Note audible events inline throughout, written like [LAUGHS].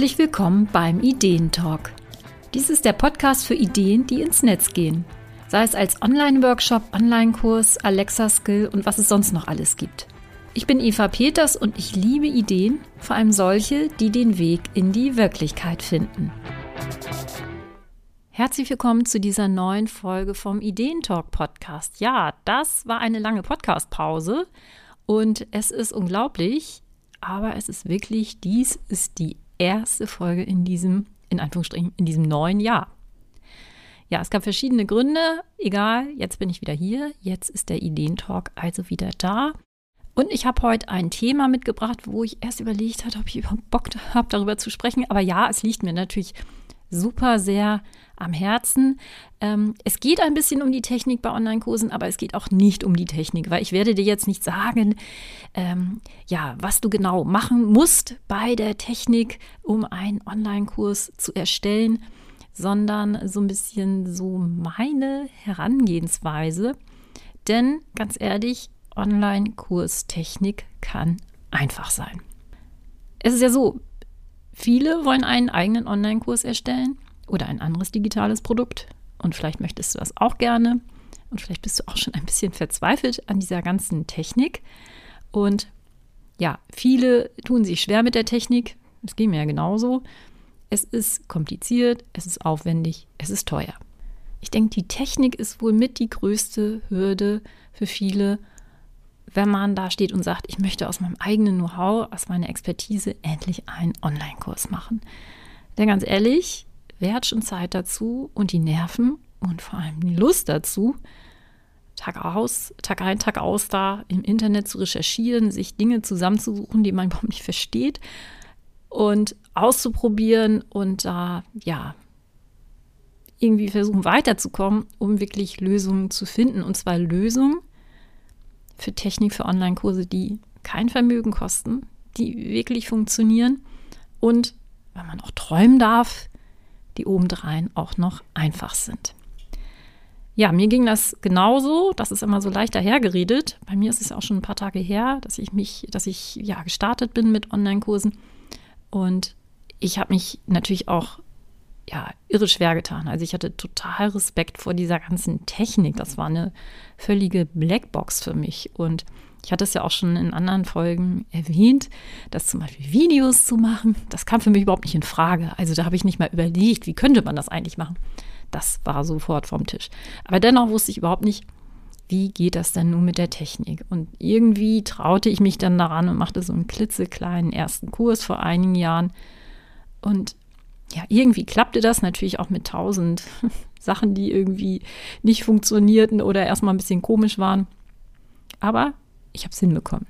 Herzlich willkommen beim Ideentalk. Dies ist der Podcast für Ideen, die ins Netz gehen. Sei es als Online-Workshop, Online-Kurs, Alexa-Skill und was es sonst noch alles gibt. Ich bin Eva Peters und ich liebe Ideen, vor allem solche, die den Weg in die Wirklichkeit finden. Herzlich willkommen zu dieser neuen Folge vom Ideentalk Podcast. Ja, das war eine lange Podcast-Pause und es ist unglaublich, aber es ist wirklich, dies ist die erste Folge in diesem, in Anführungsstrichen, in diesem neuen Jahr. Ja, es gab verschiedene Gründe. Egal, jetzt bin ich wieder hier. Jetzt ist der Ideentalk also wieder da. Und ich habe heute ein Thema mitgebracht, wo ich erst überlegt habe, ob ich überhaupt Bock habe, darüber zu sprechen. Aber ja, es liegt mir natürlich super sehr am Herzen. Ähm, es geht ein bisschen um die Technik bei Online-Kursen, aber es geht auch nicht um die Technik, weil ich werde dir jetzt nicht sagen, ähm, ja, was du genau machen musst bei der Technik, um einen Online-Kurs zu erstellen, sondern so ein bisschen so meine Herangehensweise. Denn ganz ehrlich, Online-Kurstechnik kann einfach sein. Es ist ja so, Viele wollen einen eigenen Online-Kurs erstellen oder ein anderes digitales Produkt. Und vielleicht möchtest du das auch gerne. Und vielleicht bist du auch schon ein bisschen verzweifelt an dieser ganzen Technik. Und ja, viele tun sich schwer mit der Technik. Es geht mir ja genauso. Es ist kompliziert, es ist aufwendig, es ist teuer. Ich denke, die Technik ist wohl mit die größte Hürde für viele wenn man da steht und sagt, ich möchte aus meinem eigenen Know-how, aus meiner Expertise endlich einen Online-Kurs machen. Denn ganz ehrlich, wer hat schon Zeit dazu und die Nerven und vor allem die Lust dazu, Tag aus, Tag ein, Tag aus da im Internet zu recherchieren, sich Dinge zusammenzusuchen, die man [LAUGHS] überhaupt nicht versteht und auszuprobieren und da, ja, irgendwie versuchen weiterzukommen, um wirklich Lösungen zu finden. Und zwar Lösungen, für Technik, für Online-Kurse, die kein Vermögen kosten, die wirklich funktionieren und, wenn man auch träumen darf, die obendrein auch noch einfach sind. Ja, mir ging das genauso. Das ist immer so leicht dahergeredet. Bei mir ist es auch schon ein paar Tage her, dass ich mich, dass ich ja gestartet bin mit Online-Kursen. Und ich habe mich natürlich auch ja, irre schwer getan. Also ich hatte total Respekt vor dieser ganzen Technik. Das war eine völlige Blackbox für mich. Und ich hatte es ja auch schon in anderen Folgen erwähnt, dass zum Beispiel Videos zu machen, das kam für mich überhaupt nicht in Frage. Also da habe ich nicht mal überlegt, wie könnte man das eigentlich machen. Das war sofort vom Tisch. Aber dennoch wusste ich überhaupt nicht, wie geht das denn nun mit der Technik? Und irgendwie traute ich mich dann daran und machte so einen klitzekleinen ersten Kurs vor einigen Jahren. Und ja, irgendwie klappte das natürlich auch mit tausend [LAUGHS] Sachen, die irgendwie nicht funktionierten oder erstmal ein bisschen komisch waren. Aber ich habe es hinbekommen.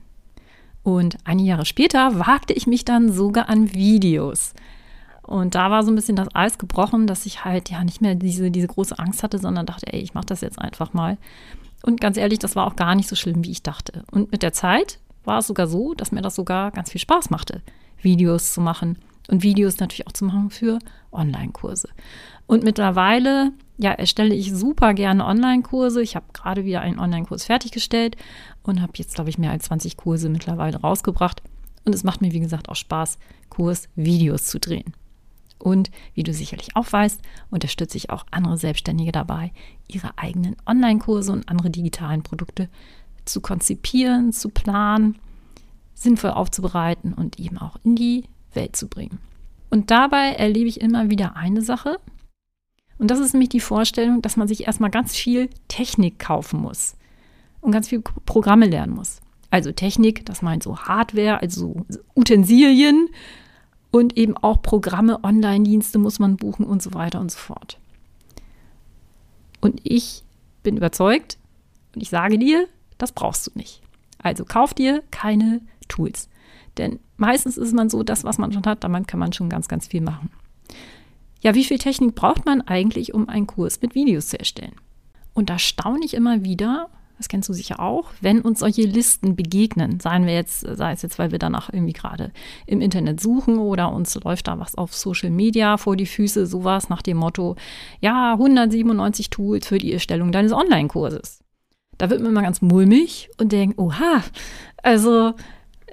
Und einige Jahre später wagte ich mich dann sogar an Videos. Und da war so ein bisschen das Eis gebrochen, dass ich halt ja nicht mehr diese, diese große Angst hatte, sondern dachte, ey, ich mache das jetzt einfach mal. Und ganz ehrlich, das war auch gar nicht so schlimm, wie ich dachte. Und mit der Zeit war es sogar so, dass mir das sogar ganz viel Spaß machte, Videos zu machen und Videos natürlich auch zu machen für Online-Kurse. Und mittlerweile, ja, erstelle ich super gerne Online-Kurse. Ich habe gerade wieder einen Online-Kurs fertiggestellt und habe jetzt, glaube ich, mehr als 20 Kurse mittlerweile rausgebracht. Und es macht mir, wie gesagt, auch Spaß, Kurs-Videos zu drehen. Und wie du sicherlich auch weißt, unterstütze ich auch andere Selbstständige dabei, ihre eigenen Online-Kurse und andere digitalen Produkte zu konzipieren, zu planen, sinnvoll aufzubereiten und eben auch in die Welt zu bringen. Und dabei erlebe ich immer wieder eine Sache. Und das ist nämlich die Vorstellung, dass man sich erstmal ganz viel Technik kaufen muss und ganz viel Programme lernen muss. Also Technik, das meint so Hardware, also Utensilien und eben auch Programme, Online-Dienste muss man buchen und so weiter und so fort. Und ich bin überzeugt und ich sage dir, das brauchst du nicht. Also kauf dir keine Tools. Denn meistens ist man so, das, was man schon hat, damit kann man schon ganz, ganz viel machen. Ja, wie viel Technik braucht man eigentlich, um einen Kurs mit Videos zu erstellen? Und da staune ich immer wieder, das kennst du sicher auch, wenn uns solche Listen begegnen, seien wir jetzt, sei es jetzt, weil wir danach irgendwie gerade im Internet suchen oder uns läuft da was auf Social Media vor die Füße, sowas nach dem Motto, ja, 197 Tools für die Erstellung deines Online-Kurses. Da wird man immer ganz mulmig und denkt, oha, also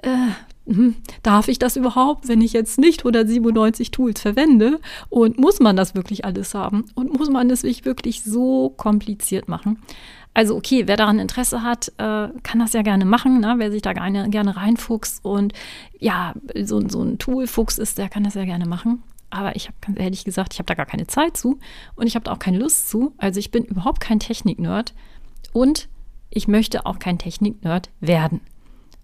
äh, hm, darf ich das überhaupt, wenn ich jetzt nicht 197 Tools verwende? Und muss man das wirklich alles haben? Und muss man es wirklich so kompliziert machen? Also okay, wer daran Interesse hat, äh, kann das ja gerne machen, ne? wer sich da gerne, gerne reinfuchst und ja, so, so ein Toolfuchs ist, der kann das ja gerne machen. Aber ich habe ganz ehrlich gesagt, ich habe da gar keine Zeit zu und ich habe da auch keine Lust zu. Also ich bin überhaupt kein Technik-Nerd und ich möchte auch kein Technik-Nerd werden.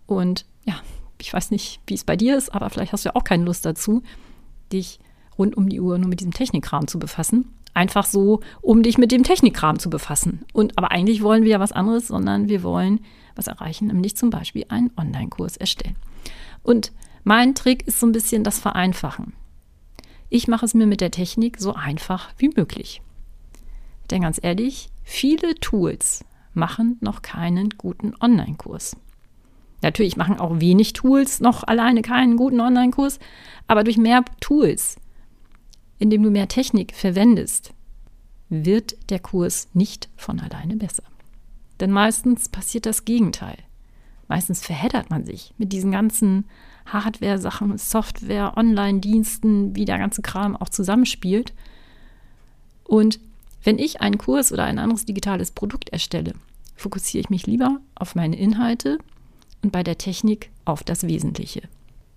Und ja, ich weiß nicht, wie es bei dir ist, aber vielleicht hast du ja auch keine Lust dazu, dich rund um die Uhr nur mit diesem Technikkram zu befassen. Einfach so, um dich mit dem Technikkram zu befassen. Und aber eigentlich wollen wir ja was anderes, sondern wir wollen was erreichen, nämlich zum Beispiel einen Online-Kurs erstellen. Und mein Trick ist so ein bisschen das Vereinfachen. Ich mache es mir mit der Technik so einfach wie möglich. Denn ganz ehrlich, viele Tools machen noch keinen guten Online-Kurs. Natürlich machen auch wenig Tools noch alleine keinen guten Online-Kurs, aber durch mehr Tools, indem du mehr Technik verwendest, wird der Kurs nicht von alleine besser. Denn meistens passiert das Gegenteil. Meistens verheddert man sich mit diesen ganzen Hardware-Sachen, Software, Online-Diensten, wie der ganze Kram auch zusammenspielt. Und wenn ich einen Kurs oder ein anderes digitales Produkt erstelle, fokussiere ich mich lieber auf meine Inhalte und bei der Technik auf das Wesentliche.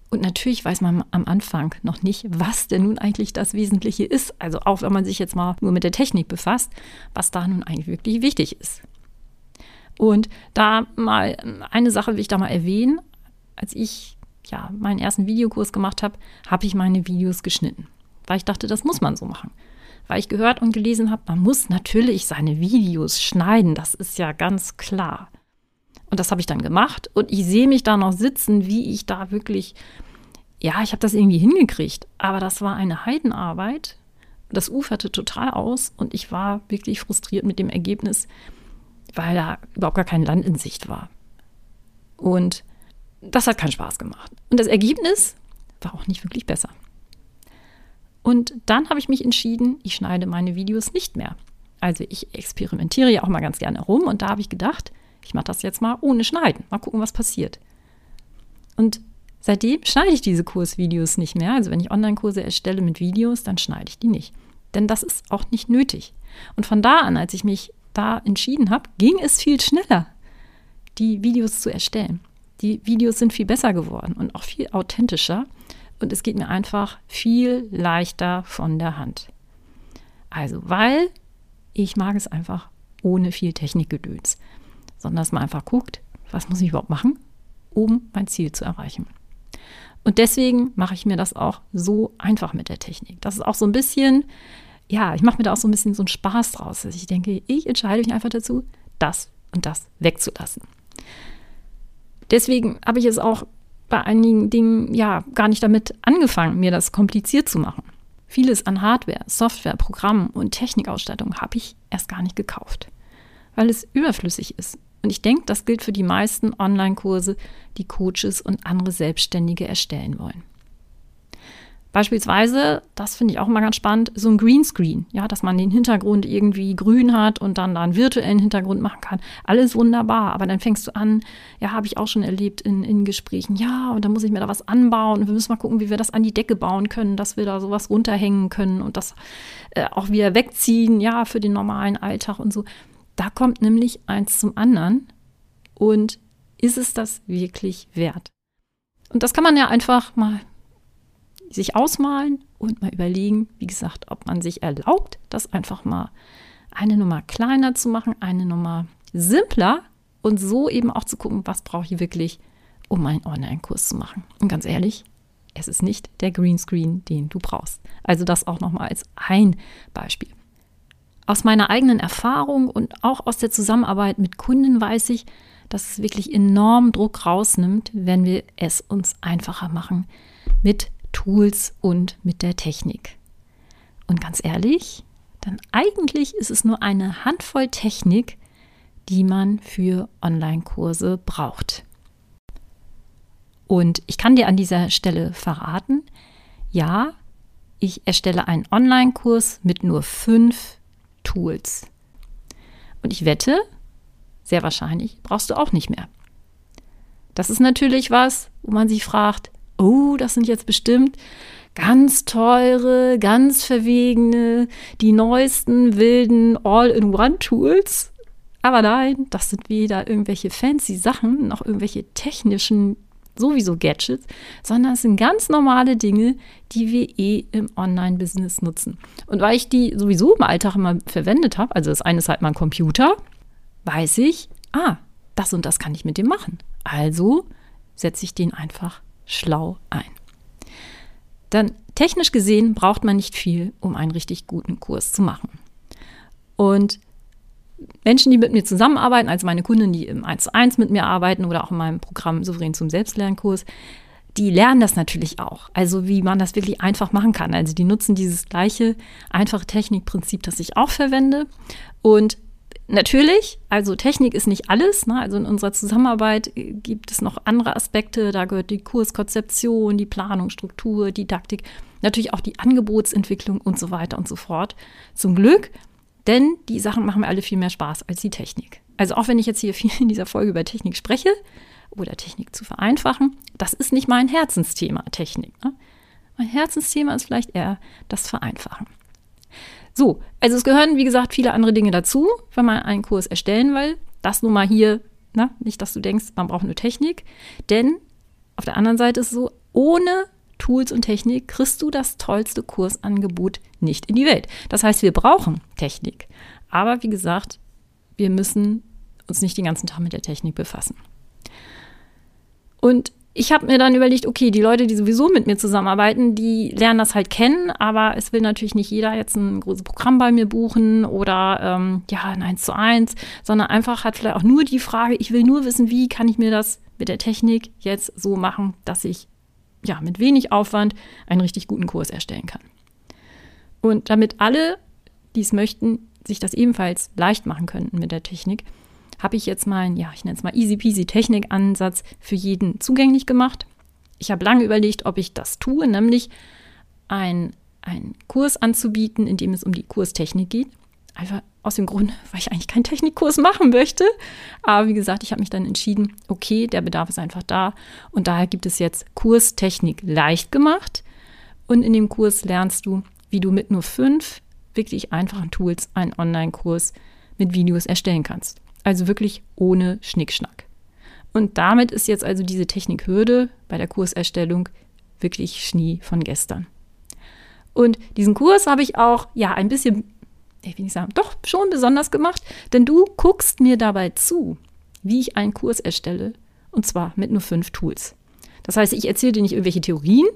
Und natürlich weiß man am Anfang noch nicht, was denn nun eigentlich das Wesentliche ist. Also auch wenn man sich jetzt mal nur mit der Technik befasst, was da nun eigentlich wirklich wichtig ist. Und da mal eine Sache will ich da mal erwähnen. Als ich ja meinen ersten Videokurs gemacht habe, habe ich meine Videos geschnitten, weil ich dachte, das muss man so machen. Weil ich gehört und gelesen habe, man muss natürlich seine Videos schneiden, das ist ja ganz klar. Und das habe ich dann gemacht und ich sehe mich da noch sitzen, wie ich da wirklich, ja, ich habe das irgendwie hingekriegt, aber das war eine Heidenarbeit. Das uferte total aus und ich war wirklich frustriert mit dem Ergebnis, weil da überhaupt gar kein Land in Sicht war. Und das hat keinen Spaß gemacht. Und das Ergebnis war auch nicht wirklich besser. Und dann habe ich mich entschieden, ich schneide meine Videos nicht mehr. Also ich experimentiere ja auch mal ganz gerne rum und da habe ich gedacht, ich mache das jetzt mal ohne Schneiden. Mal gucken, was passiert. Und seitdem schneide ich diese Kursvideos nicht mehr. Also wenn ich Online-Kurse erstelle mit Videos, dann schneide ich die nicht. Denn das ist auch nicht nötig. Und von da an, als ich mich da entschieden habe, ging es viel schneller, die Videos zu erstellen. Die Videos sind viel besser geworden und auch viel authentischer. Und es geht mir einfach viel leichter von der Hand. Also, weil ich mag es einfach ohne viel Technikgedöns sondern dass man einfach guckt, was muss ich überhaupt machen, um mein Ziel zu erreichen. Und deswegen mache ich mir das auch so einfach mit der Technik. Das ist auch so ein bisschen, ja, ich mache mir da auch so ein bisschen so einen Spaß draus, dass ich denke, ich entscheide mich einfach dazu, das und das wegzulassen. Deswegen habe ich es auch bei einigen Dingen ja gar nicht damit angefangen, mir das kompliziert zu machen. Vieles an Hardware, Software, Programmen und Technikausstattung habe ich erst gar nicht gekauft, weil es überflüssig ist und ich denke, das gilt für die meisten Online-Kurse, die Coaches und andere Selbstständige erstellen wollen. Beispielsweise, das finde ich auch mal ganz spannend, so ein Greenscreen, ja, dass man den Hintergrund irgendwie grün hat und dann da einen virtuellen Hintergrund machen kann. Alles wunderbar, aber dann fängst du an, ja, habe ich auch schon erlebt in, in Gesprächen, ja, und dann muss ich mir da was anbauen und wir müssen mal gucken, wie wir das an die Decke bauen können, dass wir da sowas runterhängen können und das äh, auch wieder wegziehen, ja, für den normalen Alltag und so. Da kommt nämlich eins zum anderen und ist es das wirklich wert? Und das kann man ja einfach mal sich ausmalen und mal überlegen, wie gesagt, ob man sich erlaubt, das einfach mal eine Nummer kleiner zu machen, eine Nummer simpler und so eben auch zu gucken, was brauche ich wirklich, um einen Online-Kurs zu machen. Und ganz ehrlich, es ist nicht der Greenscreen, den du brauchst. Also das auch nochmal als ein Beispiel. Aus meiner eigenen Erfahrung und auch aus der Zusammenarbeit mit Kunden weiß ich, dass es wirklich enorm Druck rausnimmt, wenn wir es uns einfacher machen mit Tools und mit der Technik. Und ganz ehrlich, dann eigentlich ist es nur eine Handvoll Technik, die man für Online-Kurse braucht. Und ich kann dir an dieser Stelle verraten, ja, ich erstelle einen Online-Kurs mit nur fünf Tools. Und ich wette, sehr wahrscheinlich brauchst du auch nicht mehr. Das ist natürlich was, wo man sich fragt, oh, das sind jetzt bestimmt ganz teure, ganz verwegene, die neuesten wilden All-in-One-Tools. Aber nein, das sind weder irgendwelche fancy Sachen noch irgendwelche technischen sowieso Gadgets, sondern es sind ganz normale Dinge, die wir eh im Online-Business nutzen. Und weil ich die sowieso im Alltag immer verwendet habe, also das eine ist halt mein Computer, weiß ich, ah, das und das kann ich mit dem machen. Also setze ich den einfach schlau ein. Dann technisch gesehen braucht man nicht viel, um einen richtig guten Kurs zu machen. Und Menschen, die mit mir zusammenarbeiten, also meine Kunden, die im 1 zu 1 mit mir arbeiten oder auch in meinem Programm Souverän zum Selbstlernkurs, die lernen das natürlich auch. Also wie man das wirklich einfach machen kann. Also die nutzen dieses gleiche einfache Technikprinzip, das ich auch verwende. Und natürlich, also Technik ist nicht alles. Ne? Also in unserer Zusammenarbeit gibt es noch andere Aspekte. Da gehört die Kurskonzeption, die Planung, Struktur, Didaktik, natürlich auch die Angebotsentwicklung und so weiter und so fort. Zum Glück denn die Sachen machen mir alle viel mehr Spaß als die Technik. Also auch wenn ich jetzt hier viel in dieser Folge über Technik spreche oder Technik zu vereinfachen, das ist nicht mein Herzensthema, Technik. Ne? Mein Herzensthema ist vielleicht eher das Vereinfachen. So, also es gehören, wie gesagt, viele andere Dinge dazu, wenn man einen Kurs erstellen will. Das nur mal hier, ne? nicht, dass du denkst, man braucht nur Technik. Denn auf der anderen Seite ist es so, ohne Tools und Technik kriegst du das tollste Kursangebot nicht in die Welt. Das heißt, wir brauchen Technik. Aber wie gesagt, wir müssen uns nicht den ganzen Tag mit der Technik befassen. Und ich habe mir dann überlegt, okay, die Leute, die sowieso mit mir zusammenarbeiten, die lernen das halt kennen, aber es will natürlich nicht jeder jetzt ein großes Programm bei mir buchen oder ähm, ja, ein 1 zu 1, sondern einfach hat vielleicht auch nur die Frage, ich will nur wissen, wie kann ich mir das mit der Technik jetzt so machen, dass ich ja, mit wenig Aufwand einen richtig guten Kurs erstellen kann. Und damit alle, die es möchten, sich das ebenfalls leicht machen könnten mit der Technik, habe ich jetzt meinen, ja, ich nenne es mal easy peasy Technik-Ansatz für jeden zugänglich gemacht. Ich habe lange überlegt, ob ich das tue, nämlich einen Kurs anzubieten, in dem es um die Kurstechnik geht. Einfach aus dem Grund, weil ich eigentlich keinen Technikkurs machen möchte. Aber wie gesagt, ich habe mich dann entschieden, okay, der Bedarf ist einfach da. Und daher gibt es jetzt Kurstechnik leicht gemacht. Und in dem Kurs lernst du, wie du mit nur fünf wirklich einfachen Tools einen Online-Kurs mit Videos erstellen kannst. Also wirklich ohne Schnickschnack. Und damit ist jetzt also diese Technikhürde bei der Kurserstellung wirklich Schnee von gestern. Und diesen Kurs habe ich auch ja ein bisschen ich will nicht sagen, doch schon besonders gemacht, denn du guckst mir dabei zu, wie ich einen Kurs erstelle und zwar mit nur fünf Tools. Das heißt, ich erzähle dir nicht irgendwelche Theorien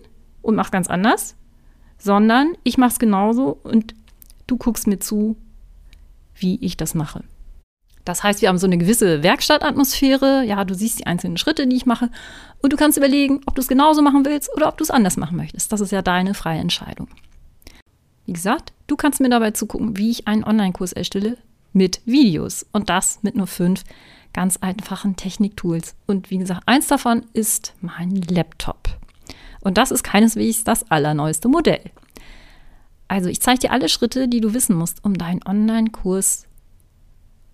und mache ganz anders, sondern ich mache es genauso und du guckst mir zu, wie ich das mache. Das heißt, wir haben so eine gewisse Werkstattatmosphäre. Ja, du siehst die einzelnen Schritte, die ich mache. Und du kannst überlegen, ob du es genauso machen willst oder ob du es anders machen möchtest. Das ist ja deine freie Entscheidung. Wie gesagt, du kannst mir dabei zugucken, wie ich einen Online-Kurs erstelle mit Videos und das mit nur fünf ganz einfachen Techniktools. Und wie gesagt, eins davon ist mein Laptop. Und das ist keineswegs das allerneueste Modell. Also ich zeige dir alle Schritte, die du wissen musst, um deinen Online-Kurs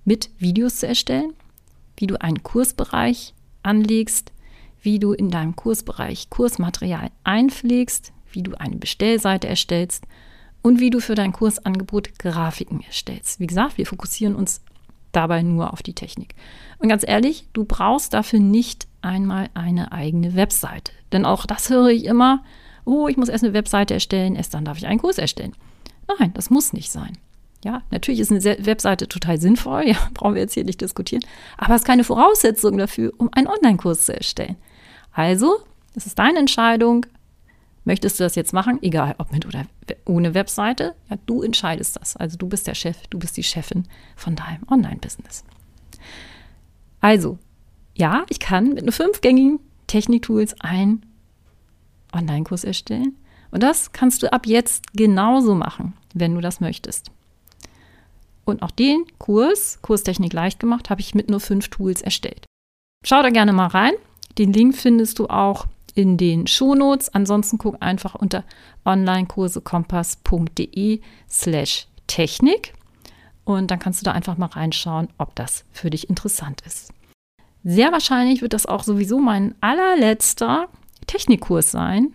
mit Videos zu erstellen, wie du einen Kursbereich anlegst, wie du in deinem Kursbereich Kursmaterial einpflegst, wie du eine Bestellseite erstellst und wie du für dein Kursangebot Grafiken erstellst. Wie gesagt, wir fokussieren uns dabei nur auf die Technik. Und ganz ehrlich, du brauchst dafür nicht einmal eine eigene Webseite. Denn auch das höre ich immer, oh, ich muss erst eine Webseite erstellen, erst dann darf ich einen Kurs erstellen. Nein, das muss nicht sein. Ja, natürlich ist eine Webseite total sinnvoll, [LAUGHS] ja, brauchen wir jetzt hier nicht diskutieren, aber es ist keine Voraussetzung dafür, um einen Online-Kurs zu erstellen. Also, es ist deine Entscheidung, Möchtest du das jetzt machen? Egal, ob mit oder ohne Webseite. Ja, du entscheidest das. Also du bist der Chef, du bist die Chefin von deinem Online-Business. Also, ja, ich kann mit nur fünf gängigen Techniktools einen Online-Kurs erstellen. Und das kannst du ab jetzt genauso machen, wenn du das möchtest. Und auch den Kurs, Kurstechnik leicht gemacht, habe ich mit nur fünf Tools erstellt. Schau da gerne mal rein. Den Link findest du auch in den Shownotes. Ansonsten guck einfach unter onlinekursekompass.de slash Technik und dann kannst du da einfach mal reinschauen, ob das für dich interessant ist. Sehr wahrscheinlich wird das auch sowieso mein allerletzter Technikkurs sein,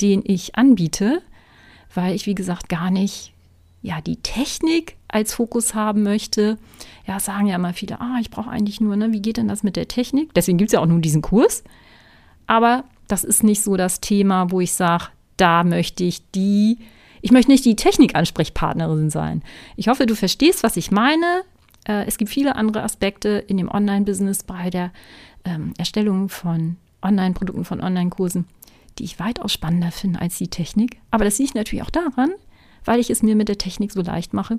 den ich anbiete, weil ich, wie gesagt, gar nicht ja, die Technik als Fokus haben möchte. Ja, sagen ja immer viele, ah, ich brauche eigentlich nur, ne, wie geht denn das mit der Technik? Deswegen gibt es ja auch nur diesen Kurs. Aber das ist nicht so das Thema, wo ich sage, da möchte ich die, ich möchte nicht die Technikansprechpartnerin sein. Ich hoffe, du verstehst, was ich meine. Äh, es gibt viele andere Aspekte in dem Online-Business bei der ähm, Erstellung von Online-Produkten, von Online-Kursen, die ich weitaus spannender finde als die Technik. Aber das liegt natürlich auch daran, weil ich es mir mit der Technik so leicht mache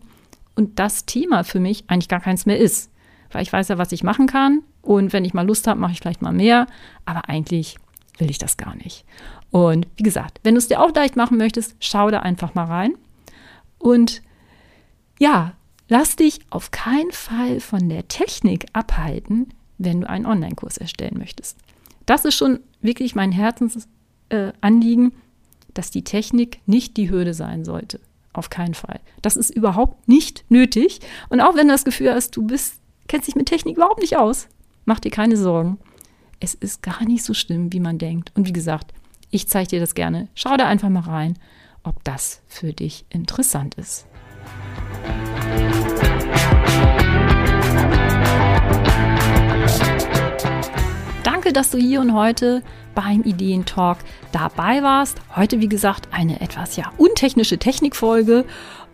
und das Thema für mich eigentlich gar keins mehr ist. Weil ich weiß ja, was ich machen kann und wenn ich mal Lust habe, mache ich vielleicht mal mehr, aber eigentlich will ich das gar nicht. Und wie gesagt, wenn du es dir auch leicht machen möchtest, schau da einfach mal rein. Und ja, lass dich auf keinen Fall von der Technik abhalten, wenn du einen Online-Kurs erstellen möchtest. Das ist schon wirklich mein Herzensanliegen, äh, dass die Technik nicht die Hürde sein sollte. Auf keinen Fall. Das ist überhaupt nicht nötig. Und auch wenn du das Gefühl hast, du bist, kennst dich mit Technik überhaupt nicht aus, mach dir keine Sorgen. Es ist gar nicht so schlimm, wie man denkt. Und wie gesagt, ich zeige dir das gerne. Schau da einfach mal rein, ob das für dich interessant ist. Danke, dass du hier und heute beim Ideentalk dabei warst. Heute, wie gesagt, eine etwas ja untechnische Technikfolge.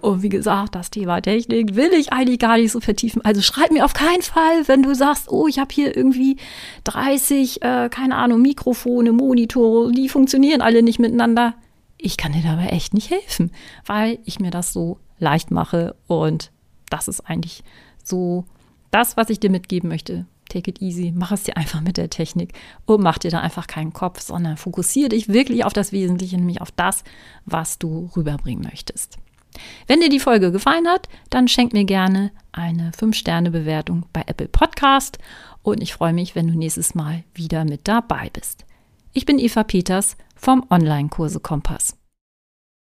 Und wie gesagt, das Thema Technik will ich eigentlich gar nicht so vertiefen. Also schreib mir auf keinen Fall, wenn du sagst, oh, ich habe hier irgendwie 30, äh, keine Ahnung, Mikrofone, Monitore, die funktionieren alle nicht miteinander. Ich kann dir dabei echt nicht helfen, weil ich mir das so leicht mache. Und das ist eigentlich so das, was ich dir mitgeben möchte take it easy, mach es dir einfach mit der Technik und mach dir da einfach keinen Kopf, sondern fokussiere dich wirklich auf das Wesentliche, nämlich auf das, was du rüberbringen möchtest. Wenn dir die Folge gefallen hat, dann schenk mir gerne eine 5-Sterne-Bewertung bei Apple Podcast und ich freue mich, wenn du nächstes Mal wieder mit dabei bist. Ich bin Eva Peters vom Online-Kurse Kompass.